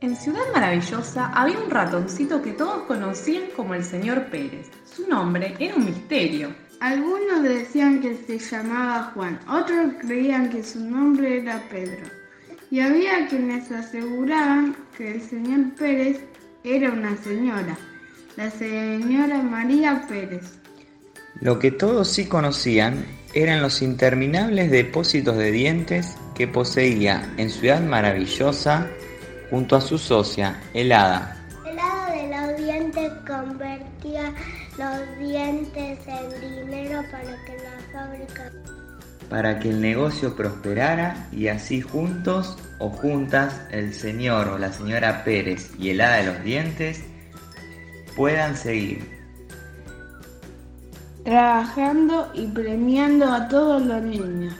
En Ciudad Maravillosa había un ratoncito que todos conocían como el señor Pérez. Su nombre era un misterio. Algunos decían que se llamaba Juan, otros creían que su nombre era Pedro. Y había quienes aseguraban que el señor Pérez era una señora, la señora María Pérez. Lo que todos sí conocían eran los interminables depósitos de dientes que poseía en Ciudad Maravillosa junto a su socia, el hada. El hada de los dientes convertía los dientes en dinero para que la fábrica... Para que el negocio prosperara y así juntos o juntas el señor o la señora Pérez y el hada de los dientes puedan seguir trabajando y premiando a todos los niños.